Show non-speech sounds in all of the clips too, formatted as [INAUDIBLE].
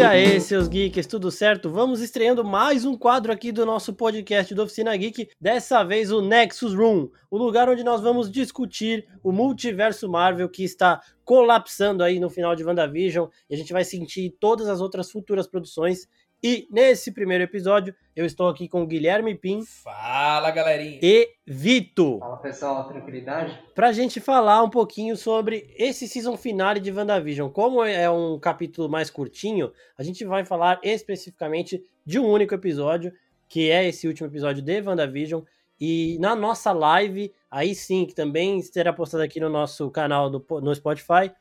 E aí, seus geeks, tudo certo? Vamos estreando mais um quadro aqui do nosso podcast do Oficina Geek, dessa vez o Nexus Room, o lugar onde nós vamos discutir o multiverso Marvel que está colapsando aí no final de WandaVision, e a gente vai sentir todas as outras futuras produções e nesse primeiro episódio, eu estou aqui com Guilherme Pim. Fala, galerinha! E Vito. Fala, pessoal, tranquilidade? Pra gente falar um pouquinho sobre esse season finale de WandaVision. Como é um capítulo mais curtinho, a gente vai falar especificamente de um único episódio, que é esse último episódio de WandaVision. E na nossa live, aí sim, que também será postada aqui no nosso canal do, no Spotify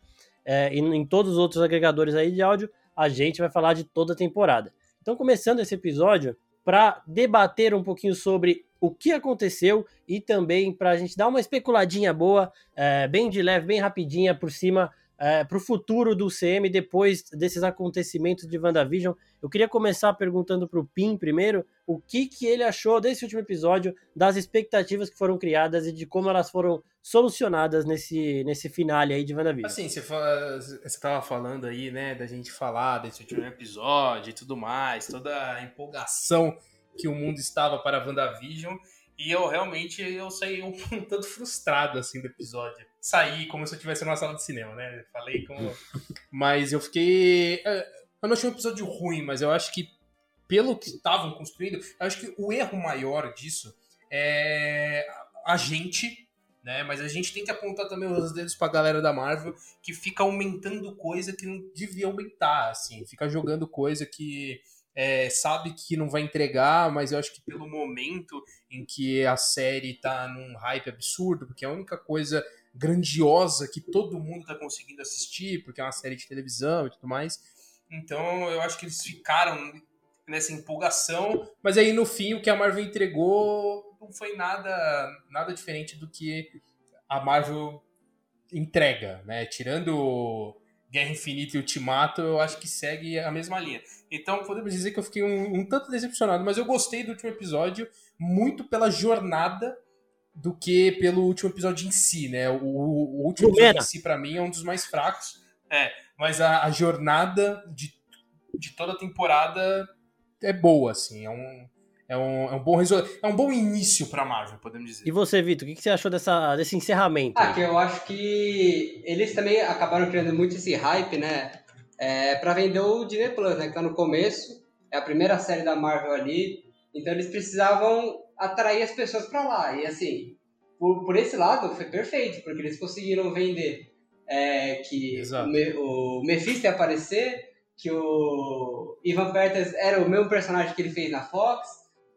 é, e em todos os outros agregadores aí de áudio, a gente vai falar de toda a temporada. Então, começando esse episódio, para debater um pouquinho sobre o que aconteceu e também para a gente dar uma especuladinha boa, é, bem de leve, bem rapidinha por cima é, para o futuro do CM depois desses acontecimentos de WandaVision. Eu queria começar perguntando para o Pim primeiro o que, que ele achou desse último episódio, das expectativas que foram criadas e de como elas foram solucionadas nesse, nesse finale aí de WandaVision. Assim, você, estava falando aí, né, da gente falar desse último episódio e tudo mais, toda a empolgação que o mundo estava para WandaVision. E eu realmente eu saí um, um [LAUGHS] tanto frustrado assim do episódio. Saí como se eu estivesse numa sala de cinema, né? Falei como. [LAUGHS] mas eu fiquei. É, eu não achei um episódio ruim, mas eu acho que, pelo que estavam construindo, eu acho que o erro maior disso é a gente, né? Mas a gente tem que apontar também os dedos pra galera da Marvel que fica aumentando coisa que não devia aumentar, assim, fica jogando coisa que é, sabe que não vai entregar, mas eu acho que pelo momento em que a série tá num hype absurdo, porque a única coisa grandiosa que todo mundo tá conseguindo assistir, porque é uma série de televisão e tudo mais. Então eu acho que eles ficaram nessa empolgação, mas aí no fim o que a Marvel entregou não foi nada nada diferente do que a Marvel entrega, né? Tirando Guerra Infinita e Ultimato, eu acho que segue a mesma linha. Então, podemos dizer que eu fiquei um, um, tanto decepcionado, mas eu gostei do último episódio muito pela jornada do que pelo último episódio em si, né? O, o último episódio em si, para mim, é um dos mais fracos. É, mas a, a, jornada de, de toda a temporada é boa, assim. É um, é um, é um bom é um bom início para Marvel, podemos dizer. E você, Vitor, o que, que você achou dessa, desse encerramento? Ah, que eu acho que eles também acabaram criando muito esse hype, né? É, para vender o Disney Plus, né? Que tá no começo, é a primeira série da Marvel ali, então eles precisavam atrair as pessoas para lá. E assim, por, por esse lado foi perfeito, porque eles conseguiram vender é, que o, o Mephisto ia aparecer, que o Ivan Peters era o mesmo personagem que ele fez na Fox,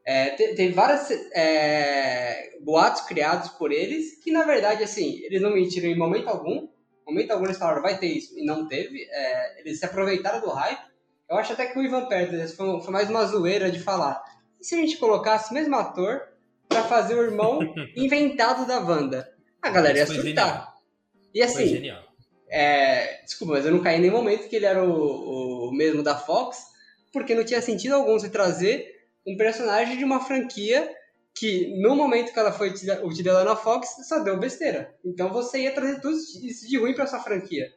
é, tem, vários é, boatos criados por eles que, na verdade, assim, eles não mentiram em momento algum. Em momento algum eles falaram, vai ter isso, e não teve. É, eles se aproveitaram do hype. Eu acho até que o Ivan Peters foi, foi mais uma zoeira de falar. E se a gente colocasse o mesmo ator para fazer o irmão [LAUGHS] inventado da Wanda? A galera ia surtar. E assim, é, desculpa, mas eu não caí em nenhum momento que ele era o, o mesmo da Fox, porque não tinha sentido algum se trazer um personagem de uma franquia que no momento que ela foi utilizada na Fox só deu besteira. Então você ia trazer tudo isso de ruim para sua franquia.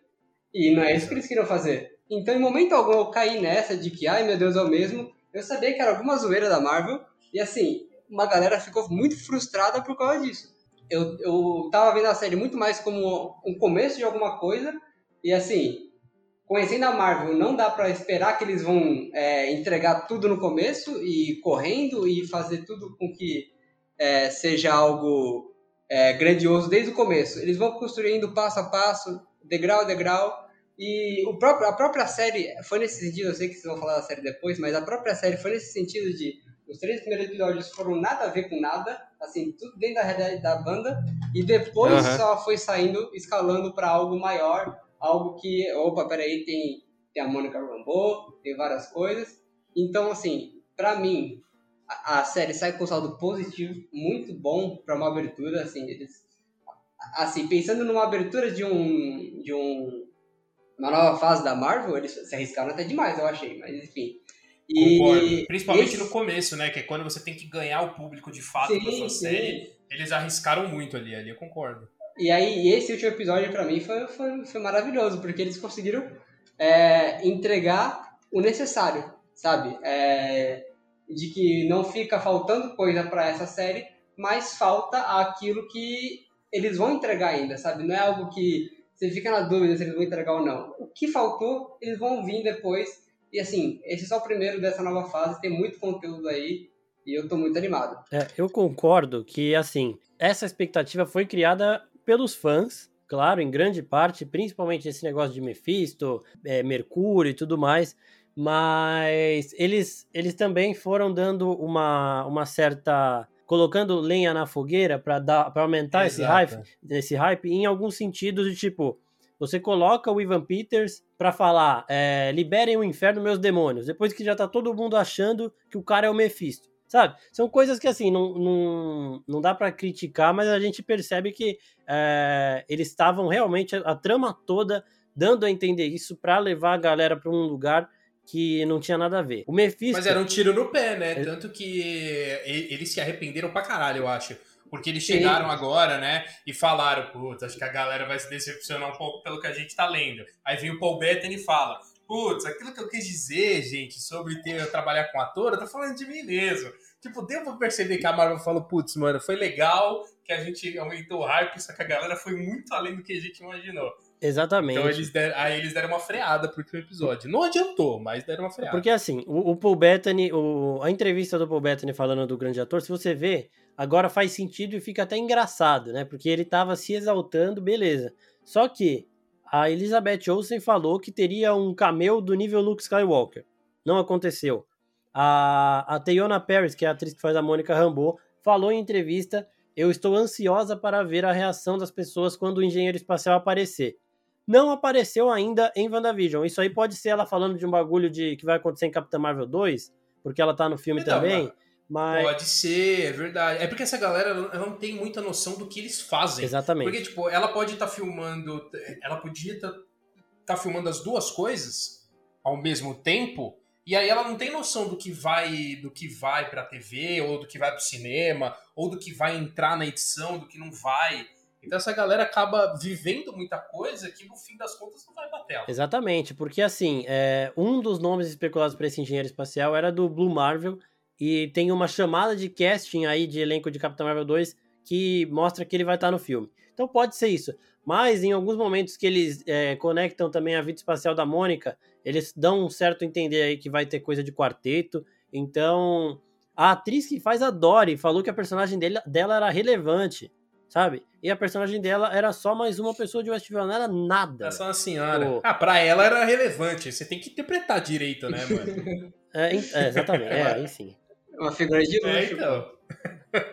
E não é isso que eles queriam fazer. Então em momento algum eu caí nessa de que, ai meu Deus, é o mesmo. Eu sabia que era alguma zoeira da Marvel. E assim, uma galera ficou muito frustrada por causa disso. Eu, eu tava vendo a série muito mais como um começo de alguma coisa. E assim, conhecendo a Marvel, não dá para esperar que eles vão é, entregar tudo no começo e correndo e fazer tudo com que é, seja algo é, grandioso desde o começo. Eles vão construindo passo a passo, degrau a degrau. E o próprio, a própria série foi nesse sentido, eu sei que vocês vão falar da série depois, mas a própria série foi nesse sentido de os três primeiros episódios foram nada a ver com nada, assim, tudo dentro da realidade da banda, e depois uhum. só foi saindo, escalando para algo maior, algo que, opa, peraí, tem, tem a Mônica Rambeau, tem várias coisas. Então, assim, para mim, a, a, série sai com saldo positivo, muito bom para uma abertura, assim, eles, assim, pensando numa abertura de um, de um, uma nova fase da Marvel, eles se arriscaram até demais, eu achei, mas enfim. E Principalmente esse... no começo, né? Que é quando você tem que ganhar o público de fato sim, da sua sim. série. Eles arriscaram muito ali, ali eu concordo. E aí, esse último episódio para mim foi, foi, foi, maravilhoso, porque eles conseguiram é, entregar o necessário, sabe? É, de que não fica faltando coisa para essa série, mas falta aquilo que eles vão entregar ainda, sabe? Não é algo que você fica na dúvida se eles vão entregar ou não. O que faltou, eles vão vir depois. E assim, esse é só o primeiro dessa nova fase, tem muito conteúdo aí e eu tô muito animado. É, eu concordo que, assim, essa expectativa foi criada pelos fãs, claro, em grande parte, principalmente esse negócio de Mephisto, é, Mercúrio e tudo mais, mas eles, eles também foram dando uma, uma certa colocando lenha na fogueira para dar para aumentar esse hype, esse hype em alguns sentidos de tipo, você coloca o Ivan Peters para falar, é, liberem o inferno meus demônios, depois que já tá todo mundo achando que o cara é o Mephisto. Sabe? São coisas que, assim, não, não, não dá para criticar, mas a gente percebe que é, eles estavam realmente, a, a, trama toda, dando a entender isso para levar a galera para um lugar que não tinha nada a ver. O Mephisto... Mas era um tiro no pé, né? É... Tanto que eles se arrependeram pra caralho, eu acho. Porque eles chegaram Sim. agora, né? E falaram, putz, acho que a galera vai se decepcionar um pouco pelo que a gente tá lendo. Aí vem o Paul Bettany e fala, putz, aquilo que eu quis dizer, gente, sobre ter trabalhar com ator, eu tô falando de mim mesmo. Tipo, deu pra perceber que a Marvel falou, putz, mano, foi legal que a gente aumentou o hype, só que a galera foi muito além do que a gente imaginou. Exatamente. Então eles deram, aí eles deram uma freada pro último episódio. Não adiantou, mas deram uma freada. Porque assim, o, o Paul Bettany, o, a entrevista do Paul Bettany falando do grande ator, se você vê, agora faz sentido e fica até engraçado, né? Porque ele tava se exaltando, beleza. Só que a Elizabeth Olsen falou que teria um cameo do nível Luke Skywalker. Não aconteceu. A, a Teyona Paris, que é a atriz que faz a Mônica Rambeau, falou em entrevista: Eu estou ansiosa para ver a reação das pessoas quando o engenheiro espacial aparecer não apareceu ainda em WandaVision. Isso aí pode ser ela falando de um bagulho de que vai acontecer em Capitã Marvel 2, porque ela tá no filme então, também. Mas... Pode ser, é verdade. É porque essa galera não tem muita noção do que eles fazem. Exatamente. Porque, tipo, ela pode estar tá filmando. Ela podia estar tá, tá filmando as duas coisas ao mesmo tempo. E aí ela não tem noção do que vai do que vai pra TV, ou do que vai pro cinema, ou do que vai entrar na edição, do que não vai. Então essa galera acaba vivendo muita coisa que no fim das contas não vai pra tela. Exatamente, porque assim, é, um dos nomes especulados para esse engenheiro espacial era do Blue Marvel e tem uma chamada de casting aí de elenco de Capitão Marvel 2 que mostra que ele vai estar no filme. Então pode ser isso. Mas em alguns momentos que eles é, conectam também a vida espacial da Mônica, eles dão um certo entender aí que vai ter coisa de quarteto. Então, a atriz que faz a Dory falou que a personagem dele, dela era relevante sabe? E a personagem dela era só mais uma pessoa de Westview, não era nada. Era só uma senhora. Pô. Ah, pra ela era relevante. Você tem que interpretar direito, né, mano? é, é, exatamente. É, aí sim. Uma figura de luxo. É, então.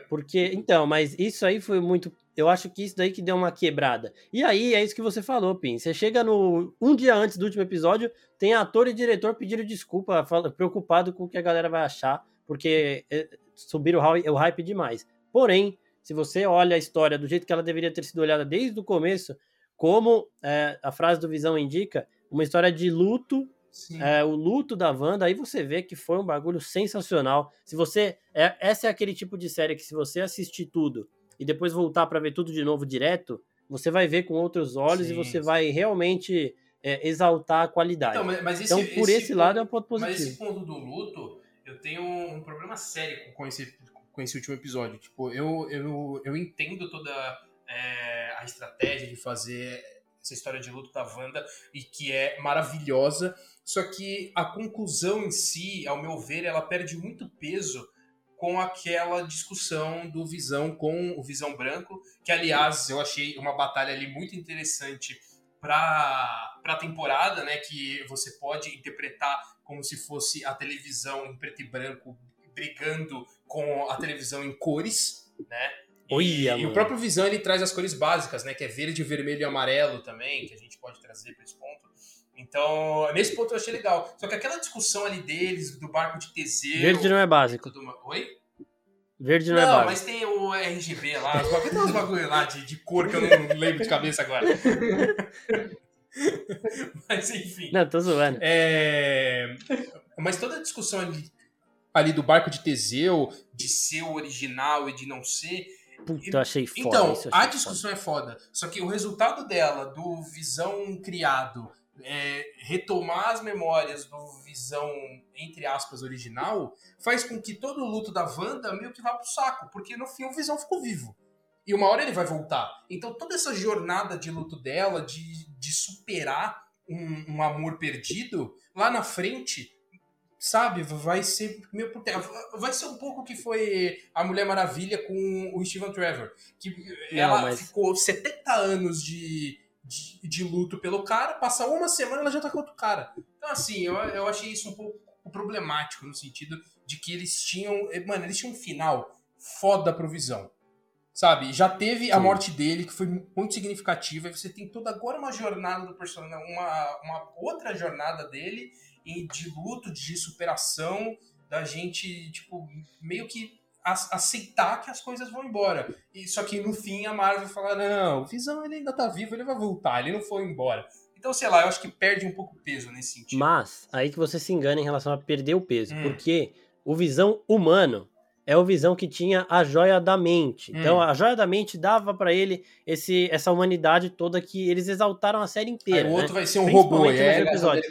Porque, então, mas isso aí foi muito. Eu acho que isso daí que deu uma quebrada. E aí, é isso que você falou, Pim. Você chega no. Um dia antes do último episódio, tem ator e diretor pedindo desculpa, preocupado com o que a galera vai achar, porque é, subiram o hype demais. Porém, se você olha a história do jeito que ela deveria ter sido olhada desde o começo, como é, a frase do Visão indica, uma história de luto, é, o luto da Wanda, aí você vê que foi um bagulho sensacional. Se você. É, essa é aquele tipo de série que, se você assistir tudo e depois voltar para ver tudo de novo direto, você vai ver com outros olhos sim, e você sim. vai realmente é, exaltar a qualidade. Então, mas, mas esse, então por esse, esse lado é um ponto positivo. Mas esse ponto do luto, eu tenho um problema sério com esse com esse último episódio. Tipo, eu, eu, eu entendo toda é, a estratégia de fazer essa história de luto da Wanda e que é maravilhosa, só que a conclusão em si, ao meu ver, ela perde muito peso com aquela discussão do Visão com o Visão Branco, que aliás eu achei uma batalha ali muito interessante para a temporada, né, que você pode interpretar como se fosse a televisão em preto e branco brigando com a televisão em cores, né? E, e o próprio Visão ele traz as cores básicas, né? Que é verde, vermelho e amarelo também, que a gente pode trazer para esse ponto. Então, nesse ponto eu achei legal. Só que aquela discussão ali deles, do barco de Teseu. Verde não é básico. Oi? Verde não, não é básico. Não, mas tem o RGB lá. Tem uns bagulho lá de, de cor que eu não lembro de cabeça agora. [LAUGHS] mas enfim. Não, tô zoando. É... Mas toda a discussão ali ali do barco de Teseu, de ser o original e de não ser. Puta, achei foda. Então, achei a discussão foda. é foda. Só que o resultado dela, do visão criado é, retomar as memórias do Visão, entre aspas, original, faz com que todo o luto da Wanda meio que vá pro saco, porque no fim o Visão ficou vivo. E uma hora ele vai voltar. Então toda essa jornada de luto dela, de, de superar um, um amor perdido, lá na frente sabe, vai ser meio vai ser um pouco o que foi a Mulher Maravilha com o Steven Trevor, que Não, ela mas... ficou 70 anos de, de, de, luto pelo cara, passa uma semana ela já tá com outro cara. Então assim, eu, eu achei isso um pouco problemático no sentido de que eles tinham, mano, eles tinham um final foda pro Visão. Sabe, já teve Sim. a morte dele, que foi muito significativa, e você tem toda agora uma jornada do personagem, uma, uma outra jornada dele, de luto, de superação, da gente, tipo, meio que aceitar que as coisas vão embora. E, só que no fim a Marvel fala: não, o Visão ele ainda tá vivo, ele vai voltar, ele não foi embora. Então, sei lá, eu acho que perde um pouco o peso nesse sentido. Mas, aí que você se engana em relação a perder o peso, hum. porque o Visão humano é o Visão que tinha a joia da mente. Hum. Então, a joia da mente dava para ele esse, essa humanidade toda que eles exaltaram a série inteira. Aí o outro né? vai ser um robô, é, episódio.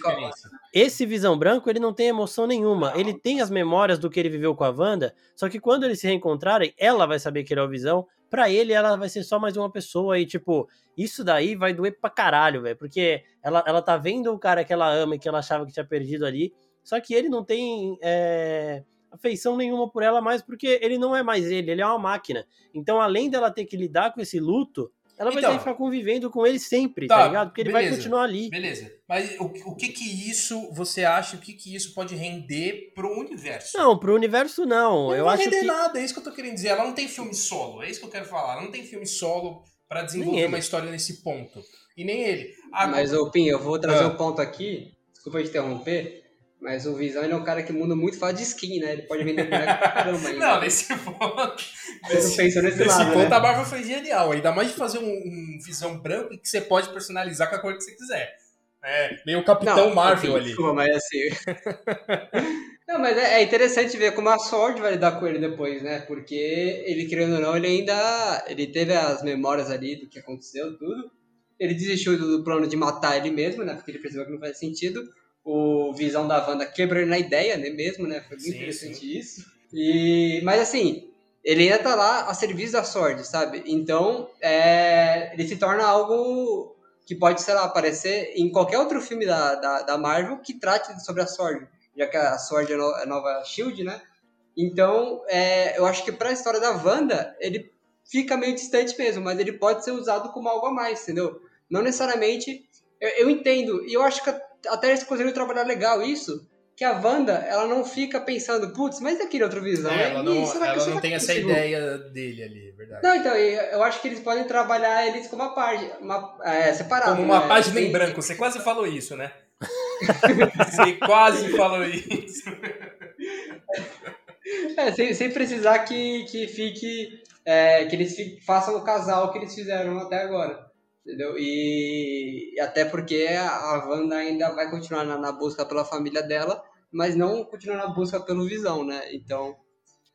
Esse Visão Branco, ele não tem emoção nenhuma. Ele tem as memórias do que ele viveu com a Wanda, só que quando eles se reencontrarem, ela vai saber que ele é o Visão. Pra ele, ela vai ser só mais uma pessoa e, tipo, isso daí vai doer pra caralho, velho. Porque ela, ela tá vendo o cara que ela ama e que ela achava que tinha perdido ali, só que ele não tem... É afeição nenhuma por ela mais, porque ele não é mais ele, ele é uma máquina. Então, além dela ter que lidar com esse luto, ela vai ter então. que ficar convivendo com ele sempre, tá, tá ligado? Porque beleza, ele vai continuar ali. Beleza. Mas o, o que que isso, você acha, o que que isso pode render pro universo? Não, pro universo não. não eu vai acho render que... nada, é isso que eu tô querendo dizer. Ela não tem filme solo, é isso que eu quero falar. Ela não tem filme solo para desenvolver uma história nesse ponto. E nem ele. Agora... Mas, ô Pim, eu vou trazer ah. um ponto aqui, desculpa te interromper, mas o Visão é um cara que muda muito fácil de skin, né? Ele pode vender boneco pra caramba ainda. [LAUGHS] Não, nesse ponto. Pensou nesse, nesse lado, ponto né? a Marvel foi genial. Ainda mais de fazer um, um, Visão branco que você pode personalizar com a cor que você quiser. É, meio o Capitão Não, Marvel ali. Desculpa, mas assim. [LAUGHS] não, mas é, é, interessante ver como a Sword vai lidar com ele depois, né? Porque ele, querendo ou não, ele ainda. Ele teve as memórias ali do que aconteceu, tudo. Ele desistiu do plano de matar ele mesmo, né? Porque ele percebeu que não faz sentido o Visão da Wanda quebrou na ideia, né, mesmo, né? Foi muito sim, interessante sim. isso. E, mas assim, ele ainda tá lá a serviço da Sword, sabe? Então, é, ele se torna algo que pode, sei lá, aparecer em qualquer outro filme da, da, da Marvel que trate sobre a Sword, já que a Sword é a nova Shield, né? Então, é, eu acho que para a história da Wanda, ele fica meio distante mesmo, mas ele pode ser usado como algo a mais, entendeu? Não necessariamente. Eu, eu entendo, e eu acho que até eles conseguiram trabalhar legal isso, que a Wanda, ela não fica pensando, putz, mas e aquele outro visão? É, ela não, ela não tem essa ideia dele ali, é verdade. Não, então, eu acho que eles podem trabalhar eles como uma página, uma, é, separado. Como uma né? página em branco, você quase falou isso, né? [LAUGHS] você quase falou isso. É, sem, sem precisar que, que fique, é, que eles façam o casal que eles fizeram até agora. Entendeu? E, até porque a Wanda ainda vai continuar na, na, busca pela família dela, mas não continuar na busca pelo Visão, né? Então,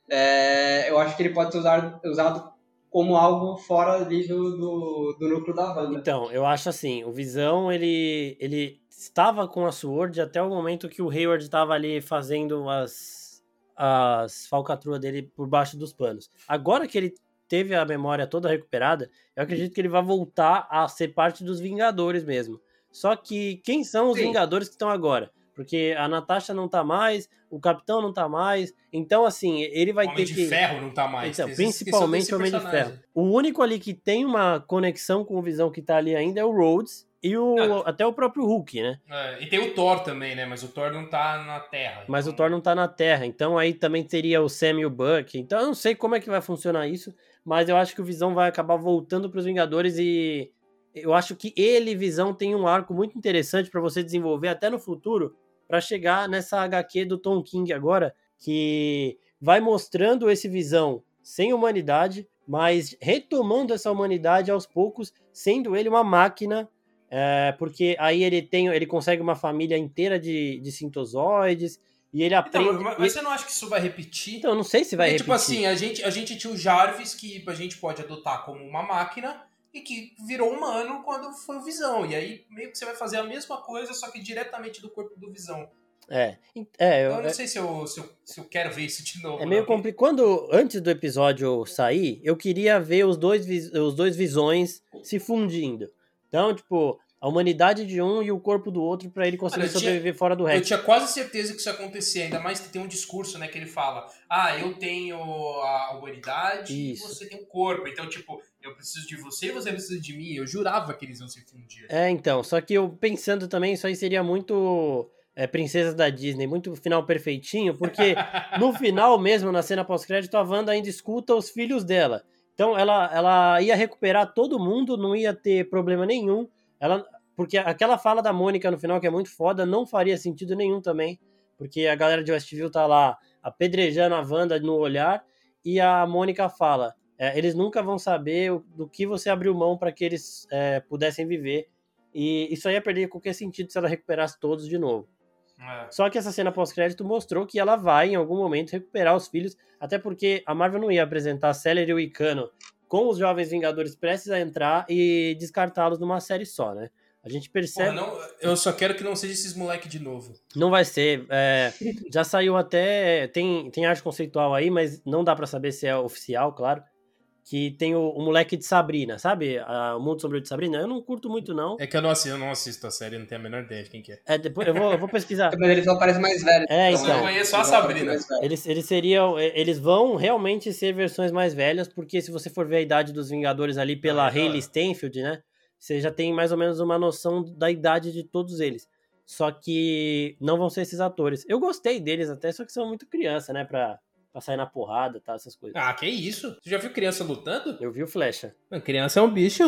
é, eu acho que ele pode ser usado, usado como algo fora ali do, do, do, núcleo da Wanda. Então, eu acho assim, o Visão, ele, ele estava com a Sword até o momento que o Hayward estava ali fazendo as, as falcatruas dele por baixo dos panos. Agora que ele teve a memória toda recuperada, eu acredito que ele vai voltar a ser parte dos Vingadores mesmo. Só que quem são os Sim. Vingadores que estão agora? Porque a Natasha não tá mais, o Capitão não tá mais. Então, assim, ele vai Homem ter que. Homem de Ferro não tá mais. Então, principalmente o Homem de Ferro. O único ali que tem uma conexão com o Visão que tá ali ainda é o Rhodes. E o, ah. até o próprio Hulk, né? É, e tem o Thor também, né? Mas o Thor não tá na Terra. Mas então... o Thor não tá na Terra. Então aí também teria o Sam e o Buck. Então eu não sei como é que vai funcionar isso mas eu acho que o Visão vai acabar voltando para os Vingadores e eu acho que ele Visão tem um arco muito interessante para você desenvolver até no futuro, para chegar nessa HQ do Tom King agora, que vai mostrando esse Visão sem humanidade, mas retomando essa humanidade aos poucos, sendo ele uma máquina é, porque aí ele tem, ele consegue uma família inteira de, de sintozoides, e ele então, aprende. Então, mas você não acha que isso vai repetir? Então, eu não sei se vai Porque, tipo repetir. Tipo assim, a gente, a gente tinha o Jarvis, que a gente pode adotar como uma máquina, e que virou humano quando foi o Visão. E aí meio que você vai fazer a mesma coisa, só que diretamente do corpo do Visão. É, é eu, Eu não é, sei se eu, se eu, se eu quero ver isso de novo. é meio não. complicado. Quando, antes do episódio sair, eu queria ver os dois, os dois visões se fundindo. Então, tipo, a humanidade de um e o corpo do outro pra ele conseguir Olha, eu tinha- sobreviver fora do Eu Rex. tinha quase certeza que isso ia acontecer, ainda mais que tem um discurso, né, que ele fala: "Ah, eu tenho a humanidade Isso. e você tem o corpo". Então, tipo, eu preciso de você e você precisa de mim. Eu jurava que eles iam se fundir. É, então, só que eu pensando também, isso aí seria muito é, Princesas da Disney, muito final perfeitinho, porque [LAUGHS] no final mesmo, na cena pós-crédito, a Wanda ainda escuta os filhos dela. Então ela, ela ia recuperar todo mundo, não ia ter problema nenhum. Ela, porque aquela fala da Mônica no final, que é muito foda, não faria sentido nenhum também. Porque a galera de Westview tá lá apedrejando a Wanda no olhar, e a Mônica fala: é, eles nunca vão saber o- do que você abriu mão para que eles é, pudessem viver. E isso aí ia perder qualquer sentido se ela recuperasse todos de novo. É. Só que essa cena pós-crédito mostrou que ela vai, em algum momento, recuperar os filhos, até porque a Marvel não ia apresentar Celery e o Icano com os Jovens Vingadores prestes a entrar e descartá-los numa série só, né? A gente Porra, percebe. não, eu só quero que não seja esses moleque de novo. Não vai ser. é, já saiu até. Tem, tem arte conceitual aí, mas não dá pra saber se é oficial, claro. Que tem o, o moleque de Sabrina, sabe? A- o Mundo Sombrio de Sabrina. Eu não curto muito, não. É que eu não assisto, eu não assisto a série, não tenho a menor ideia de quem que é. É, depois eu vou, eu vou pesquisar. [LAUGHS] Mas eles vão parecer mais velhos. É, Então, então. Eu conheço só a eles vão parecer Sabrina. Eles, eles seriam. Eles vão realmente ser versões mais velhas, porque se você for ver a idade dos Vingadores ali pela Ah, é Hayley hora. Steinfeld, né? Você já tem mais ou menos uma noção da idade de todos eles. Só que não vão ser esses atores. Eu gostei deles até, só que são muito criança, né? Pra, pra sair na porrada e tal, essas coisas. Ah, que isso? Você já viu criança lutando? Eu vi o Flecha. Não, criança é um bicho.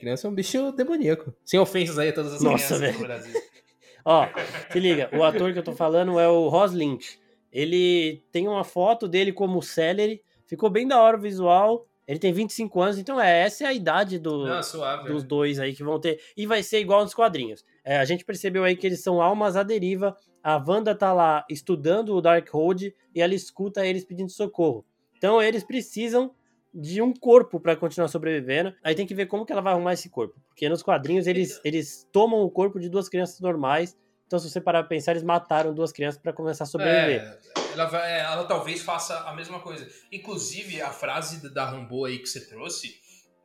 Criança é um bicho demoníaco. Sem ofensas aí a todas as Nossa, crianças do velho. Brasil. [LAUGHS] Ó, se liga, o ator que eu tô falando é o Ross Lynch. Ele tem uma foto dele como Celery, ficou bem da hora o visual. Ele tem 25 anos, então é, essa é a idade do, Não, suave. dos velho. dois aí que vão ter. E vai ser igual nos quadrinhos. É, a gente percebeu aí que eles são almas à deriva. A Wanda tá lá estudando o Darkhold e ela escuta eles pedindo socorro. Então eles precisam de um corpo pra continuar sobrevivendo. Aí tem que ver como que ela vai arrumar esse corpo. Porque nos quadrinhos eles, eles tomam o corpo de duas crianças normais. Então, se você parar pra pensar, eles mataram duas crianças pra começar a sobreviver. É, ela, é, ela talvez faça a mesma coisa. Inclusive, a frase da Rambo aí que você trouxe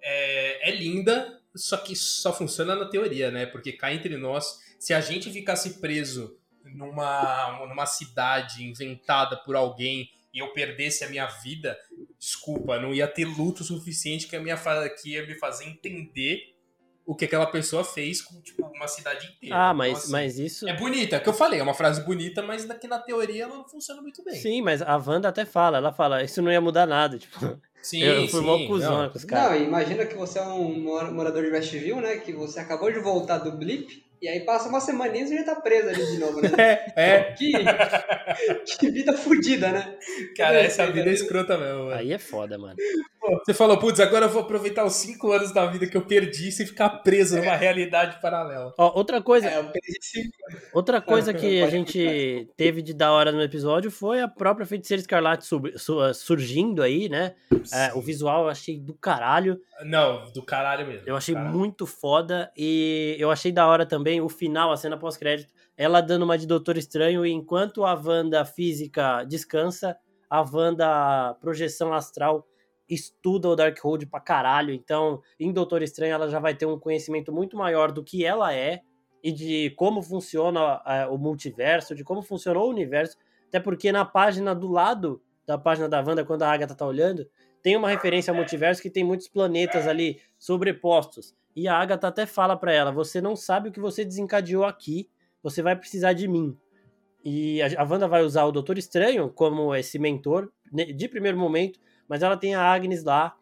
é, é linda, só que só funciona na teoria, né? Porque cá entre nós, se a gente ficasse preso numa, numa cidade inventada por alguém e eu perdesse a minha vida, desculpa, não ia ter luto suficiente que me, fa- que ia me fazer entender o que aquela pessoa fez com tipo, uma cidade inteira. Ah, Então, mas, assim, mas isso. é bonita, é o que eu falei, é uma frase bonita, mas daqui na teoria ela não funciona muito bem. Sim, mas a Wanda até fala, ela fala, isso não ia mudar nada. Tipo, Sim, eu fui mó não. com os caras. Não, imagina que você é um mora- morador de Westview, né? Que você acabou de voltar do blip, e aí passa uma semaninha e já tá preso ali de novo, né? [LAUGHS] É, é, Que, que vida fodida, né? cara, essa vida é escrota mesmo. mano. Aí é foda, mano. Você falou, putz, agora eu vou aproveitar os cinco anos da vida que eu perdi sem ficar preso numa realidade paralela. Ó, outra coisa, É, eu perdi cinco. outra coisa [LAUGHS] que a gente teve de da hora no episódio foi a própria Feiticeira Escarlate sub- su- surgindo aí, né? É, o visual eu achei do caralho. Não, do caralho mesmo. Eu achei Caralho. muito foda. E eu achei da hora também o final, a cena pós-crédito. Ela dando uma de Doutor Estranho. E enquanto a Wanda física descansa, a Wanda projeção astral estuda o Darkhold pra caralho. Então, em Doutor Estranho, ela já vai ter um conhecimento muito maior do que ela é. E de como funciona é, o multiverso, de como funcionou o universo. Até porque na página do lado da página da Wanda, quando a Agatha tá olhando, tem uma referência ao multiverso que tem muitos planetas ali sobrepostos. E a Agatha até fala pra ela: você não sabe o que você desencadeou aqui, você vai precisar de mim. E a a Wanda vai usar o Doutor Estranho como esse mentor né, de primeiro momento, mas ela tem a Agnes lá,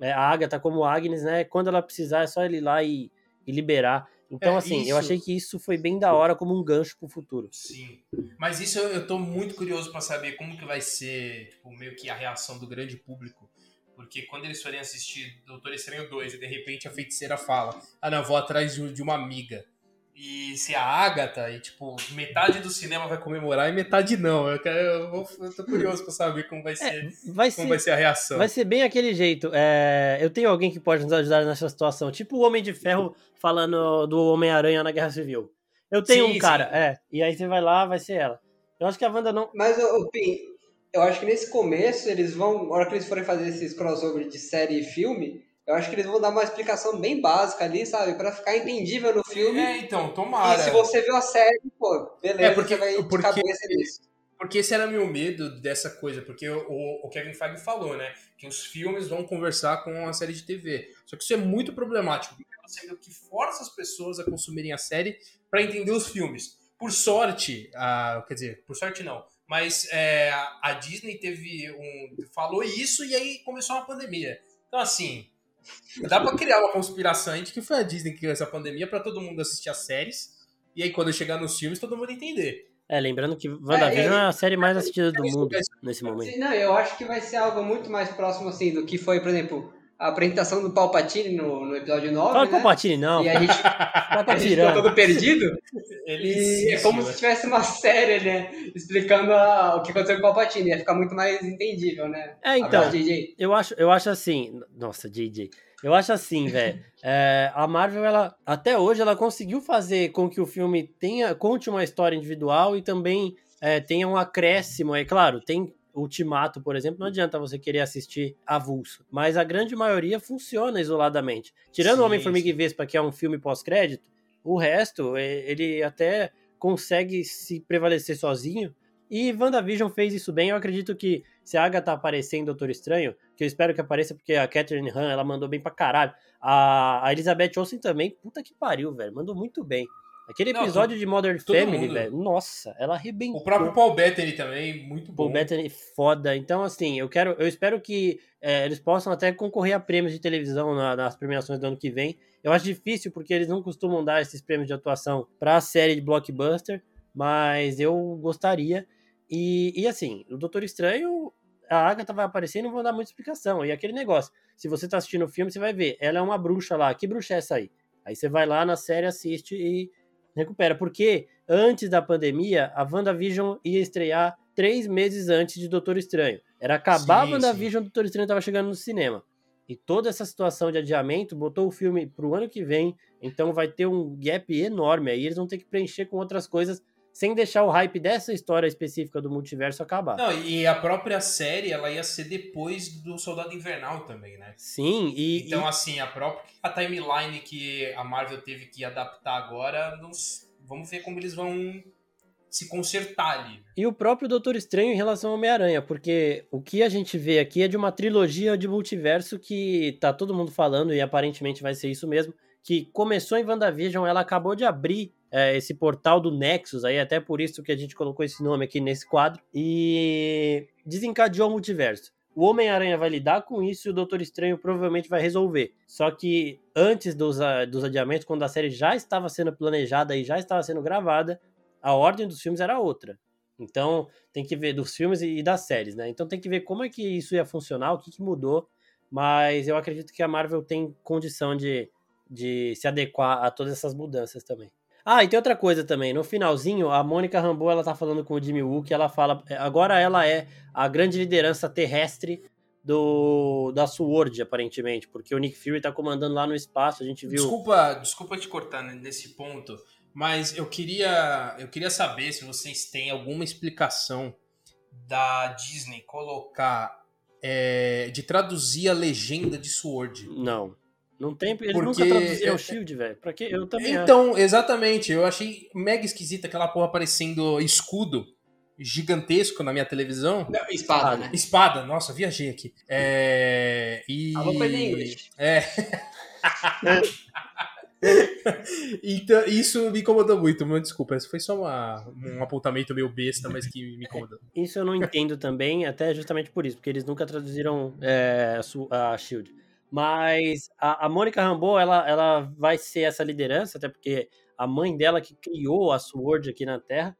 é, a Agatha como Agnes, né? Quando ela precisar, é só ele ir lá e, e liberar. Então, É, assim, eu isso- achei que isso foi bem da hora como um gancho pro futuro. Sim. Mas isso eu, eu tô muito curioso pra saber como que vai ser, tipo, meio que a reação do grande público. Porque quando eles forem assistir Doutor Estranho 2 e de repente a feiticeira fala: Ah, não, eu vou atrás de, uma amiga. E ser a Agatha e, tipo, metade do cinema vai comemorar e metade não. Eu, quero, eu, vou, eu tô curioso pra saber como vai ser, É, vai como ser, vai ser a reação. vai ser bem aquele jeito. É, eu tenho alguém que pode nos ajudar nessa situação. Tipo o Homem de Ferro falando do Homem-Aranha na Guerra Civil. Eu tenho Sim, um cara, sim. é. E aí você vai lá, vai ser ela. Eu acho que a Wanda não. Mas, ô, Pim, eu acho que nesse começo eles vão, na hora que eles forem fazer esses crossover de série e filme, eu acho que eles vão dar uma explicação bem básica ali, sabe? Pra ficar entendível no filme. É, então, e tomara. se você viu a série, pô, beleza, É, porque- você vai de porque- cabeça nisso. Porque esse era meu medo dessa coisa, porque o, o- Kevin Feige falou, né? Que os filmes vão conversar com a série de TV. Só que isso é muito problemático, porque você meio que força as pessoas a consumirem a série para entender os filmes. Por sorte, a, quer dizer, por sorte não, mas é, a, Disney teve um. falou isso e aí começou uma pandemia. Então, assim, dá pra criar uma conspiração aí de que foi a Disney que criou essa pandemia para todo mundo assistir as séries. E aí, quando chegar nos filmes, todo mundo entender. É, lembrando que WandaVision é, é, a série mais assistida do isso mundo nesse momento. Não, eu acho que vai ser algo muito mais próximo, assim, do que foi, por exemplo, a apresentação do Palpatine no, no episódio 9, Fala né? Patini, não. E a gente, [LAUGHS] Tá a gente [LAUGHS] tirando. ficou todo perdido. Ele E é como se tivesse uma série, né? Explicando a- o que aconteceu com o Palpatine. Ia ficar muito mais entendível, né? É, então. Abraço. Eu acho, eu acho assim. Nossa, JJ. Eu acho assim, velho. [LAUGHS] é, a Marvel, ela até hoje, ela conseguiu fazer com que o filme tenha conte uma história individual e também é, tenha um acréscimo. É claro, tem Ultimato, por exemplo, não adianta você querer assistir avulso. Mas a grande maioria funciona isoladamente. Tirando Sim, o Homem-Formiga e Vespa, que é um filme pós-crédito, o resto, ele até consegue se prevalecer sozinho. E WandaVision fez isso bem. Eu acredito que se a Agatha aparecer em Doutor Estranho, que eu espero que apareça porque a Catherine Han, ela mandou bem pra caralho. A, a Elizabeth Olsen também, puta que pariu, velho. Mandou muito bem. Aquele Não, episódio de Modern Family, velho. Nossa, ela arrebentou. O próprio Paul Bettany também, muito bom. Paul Bettany foda. Então, assim, eu quero, eu espero que é, eles possam até concorrer a prêmios de televisão na- nas premiações do ano que vem. Eu acho difícil porque eles não costumam dar esses prêmios de atuação pra série de blockbuster, mas eu gostaria. E, e assim, o Doutor Estranho, a Agatha vai aparecer e não vão dar muita explicação. E aquele negócio, se você tá assistindo o filme, você vai ver, ela é uma bruxa lá. Que bruxa é essa aí? Aí você vai lá na série, assiste e recupera. Porque antes da pandemia, a WandaVision ia estrear três meses antes de Doutor Estranho. Era acabar Sim, a WandaVision, Doutor Estranho tava chegando no cinema. E toda essa situação de adiamento botou o filme pro ano que vem, então vai ter um gap enorme aí. Eles vão ter que preencher com outras coisas, sem deixar o hype dessa história específica do multiverso acabar. Não, e a própria série, ela ia ser depois do Soldado Invernal também, né? Sim, e, Então, e- assim, a própria a timeline que a Marvel teve que adaptar agora, não vamos ver como eles vão se consertar ali. E o próprio Doutor Estranho em relação ao Homem-Aranha, porque o que a gente vê aqui é de uma trilogia de multiverso que tá todo mundo falando, e aparentemente vai ser isso mesmo, que começou em WandaVision, ela acabou de abrir é, esse portal do Nexus, aí até por isso que a gente colocou esse nome aqui nesse quadro, e desencadeou o multiverso. O Homem-Aranha vai lidar com isso e o Doutor Estranho provavelmente vai resolver. Só que antes dos, a- dos adiamentos, quando a série já estava sendo planejada e já estava sendo gravada, a ordem dos filmes era outra. Então, tem que ver dos filmes e das séries, né? Então tem que ver como é que isso ia funcionar, o que, que mudou. Mas eu acredito que a Marvel tem condição de, de se adequar a todas essas mudanças também. Ah, e tem outra coisa também. No finalzinho, a Mônica Rambeau, ela tá falando com o Jimmy Woo, que ela fala... Agora ela é a grande liderança terrestre do da SWORD, aparentemente. Porque o Nick Fury tá comandando lá no espaço, a gente viu... Desculpa, desculpa te cortar né, nesse ponto, mas eu queria, eu queria saber se vocês têm alguma explicação da Disney colocar, é, de traduzir a legenda de Sword. Não. Não tem... Eles Porque- nunca traduziram é- o SHIELD, velho. Pra quê? Eu também acho. Então, exatamente, eu achei mega esquisita aquela porra aparecendo escudo gigantesco na minha televisão. Não, espada, né? Espada, nossa, viajei aqui. É. E. Alô, Inglês. É. [LAUGHS] então, isso me incomodou muito, mas desculpa, isso foi só uma- um apontamento meio besta, mas que me incomodou. Isso eu não entendo também, até justamente por isso, porque eles nunca traduziram é, a Shield. Mas a, a Mônica Rambeau, ela, ela vai ser essa liderança, até porque a mãe dela que criou a Sword aqui na Terra.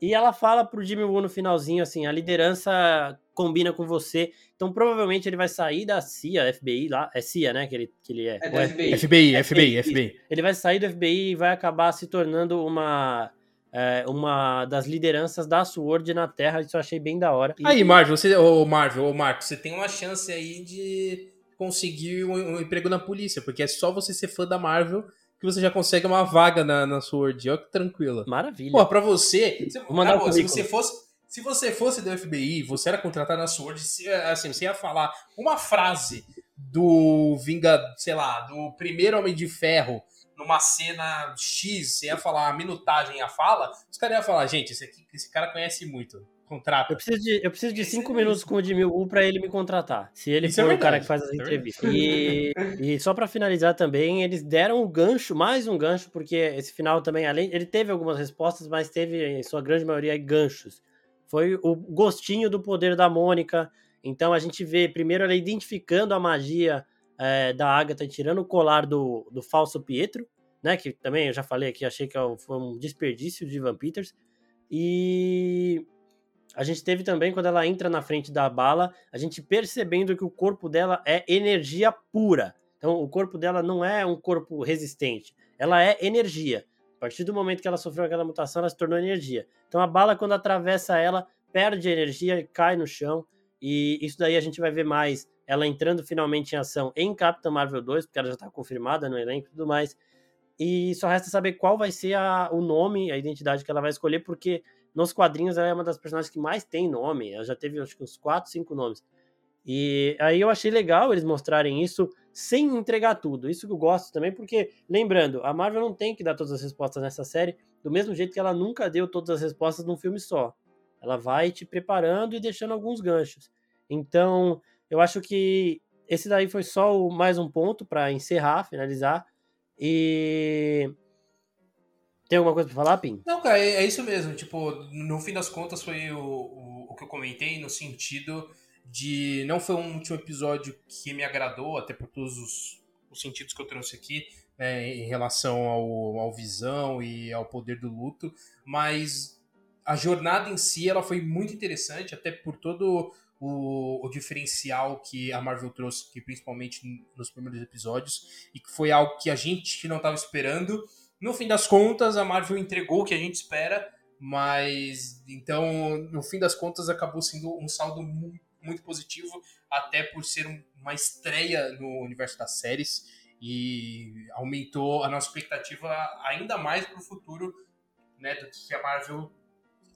E ela fala pro Jimmy Woo no finalzinho assim, a liderança combina com você. Então, provavelmente ele vai sair da CIA, FBI lá. É CIA, né? Que ele, que ele é. É do Ou FBI. FBI, FBI, FBI. Ele vai sair do FBI e vai acabar se tornando uma. é, uma das lideranças da SWORD na Terra, isso eu achei bem da hora. E- Aí, Marvel, você, ô Marvel, ô Marco, você tem uma chance aí de conseguir um, um emprego na polícia, porque é só você ser fã da Marvel que você já consegue uma vaga na, na Sword. Olha que tranquila. Maravilha. Pô, pra você, você cara, o se currículo. você fosse se você fosse do FBI, você era contratado na Sword, assim, você ia falar uma frase do Vinga, sei lá, do primeiro Homem de Ferro numa cena X, você ia falar a minutagem, a fala, os caras iam falar, gente, esse, aqui, esse cara conhece muito. Contrata. Eu preciso de, eu preciso de Esse cinco é minutos com o Jimmy Woo pra ele me contratar. Se ele Isso é for o verdade, cara que faz as é entrevistas. E, e só pra finalizar também, eles deram um gancho, mais um gancho, porque esse final também, além. Ele teve algumas respostas, mas teve, em sua grande maioria, ganchos. Foi o gostinho do poder da Mônica. Então a gente vê primeiro ela identificando a magia é, da Agatha, tirando o colar do, do falso Pietro, né? Que também eu já falei aqui, achei que é foi um desperdício de Van Peters. E a gente teve também, quando ela entra na frente da bala, a gente percebendo que o corpo dela é energia pura. Então, o corpo dela não é um corpo resistente, ela é energia. A partir do momento que ela sofreu aquela mutação, ela se tornou energia. Então, a bala, quando atravessa ela, perde energia e cai no chão. E isso daí a gente vai ver mais ela entrando finalmente em ação em Capitã Marvel 2, porque ela já está confirmada no elenco e tudo mais. E só resta saber qual vai ser a- o nome, a identidade que ela vai escolher, porque nos quadrinhos ela é uma das personagens que mais tem nome. Ela já teve acho que uns 4, 5 nomes. E aí eu achei legal eles mostrarem isso sem entregar tudo. Isso que eu gosto também, porque, lembrando, a Marvel não tem que dar todas as respostas nessa série, do mesmo jeito que ela nunca deu todas as respostas num filme só. Ela vai te preparando e deixando alguns ganchos. Então, eu acho que esse daí foi só mais um ponto para encerrar, finalizar. E. Tem alguma coisa pra falar, Pim? Não, cara, é, é isso mesmo. Tipo, no fim das contas foi o, o, o que eu comentei no sentido de não foi um último episódio que me agradou, até por todos os, os sentidos que eu trouxe aqui, né, em relação ao, ao visão e ao poder do luto, mas a jornada em si ela foi muito interessante, até por todo o, o diferencial que a Marvel trouxe, que principalmente nos primeiros episódios, e que foi algo que a gente não estava esperando. No fim das contas, a Marvel entregou o que a gente espera, mas então, no fim das contas, acabou sendo um saldo mu- muito positivo, até por ser um- uma estreia no universo das séries e aumentou a nossa expectativa ainda mais para o futuro né, do que a Marvel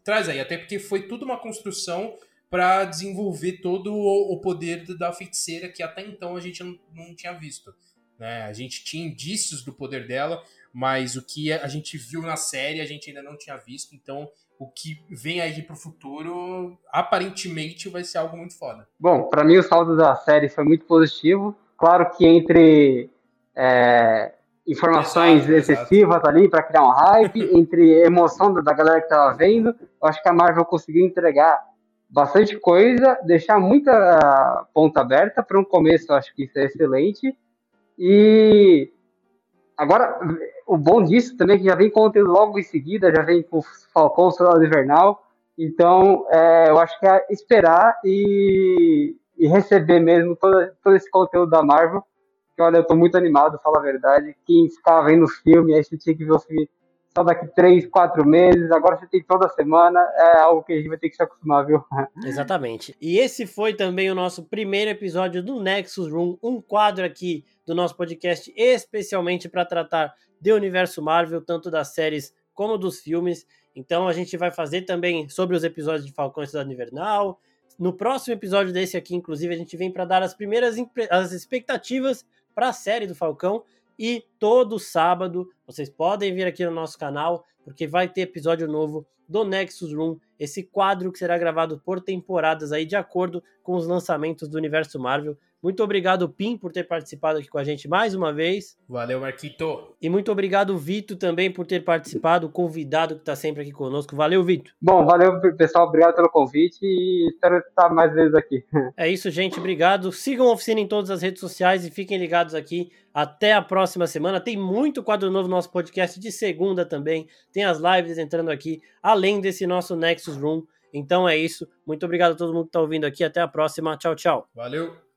traz aí, até porque foi tudo uma construção para desenvolver todo o o poder da feiticeira que até então a gente não, não tinha visto. Né? A gente tinha indícios do poder dela, mas o que a gente viu na série a gente ainda não tinha visto, então o que vem aí pro futuro aparentemente vai ser algo muito foda. Bom, para mim o saldo da série foi muito positivo. Claro que entre é, informações Exato, exato. excessivas ali para criar um hype, [LAUGHS] entre emoção da, galera que tava vendo, eu acho que a Marvel conseguiu entregar bastante coisa, deixar muita ponta aberta para um começo, eu acho que isso é excelente. E agora o bom disso também é que já vem conteúdo logo em seguida, já vem com o Falcão Soldado Invernal. Então, é, eu acho que é esperar e, e receber mesmo todo, todo esse conteúdo da Marvel. Que, olha, eu tô muito animado, fala a verdade. Quem ficava vendo o filme, aí você tinha que ver o filme só daqui três, quatro meses. Agora você tem toda semana. É algo que a gente vai ter que se acostumar, viu? [LAUGHS] Exatamente. E esse foi também o nosso primeiro episódio do Nexus Room, um quadro aqui do nosso podcast especialmente para tratar do universo Marvel, tanto das séries como dos filmes. Então a gente vai fazer também sobre os episódios de Falcão e Cidade Invernal. No próximo episódio desse aqui, inclusive, a gente vem para dar as primeiras as expectativas para a série do Falcão. E todo sábado vocês podem vir aqui no nosso canal, porque vai ter episódio novo do Nexus Room, esse quadro que será gravado por temporadas aí, de acordo com os lançamentos do universo Marvel. Muito obrigado, Pim, por ter participado aqui com a gente mais uma vez. Valeu, Marquito. E muito obrigado, Vito, também por ter participado, o convidado que está sempre aqui conosco. Valeu, Vito. Bom, valeu, pessoal. Obrigado pelo convite e espero estar mais vezes aqui. [LAUGHS] É isso, gente. Obrigado. Sigam a oficina em todas as redes sociais e fiquem ligados aqui. Até a próxima semana. Tem muito quadro novo no nosso podcast de segunda também. Tem as lives entrando aqui, além desse nosso Nexus Room. Então é isso. Muito obrigado a todo mundo que está ouvindo aqui. Até a próxima. Tchau, tchau. Valeu.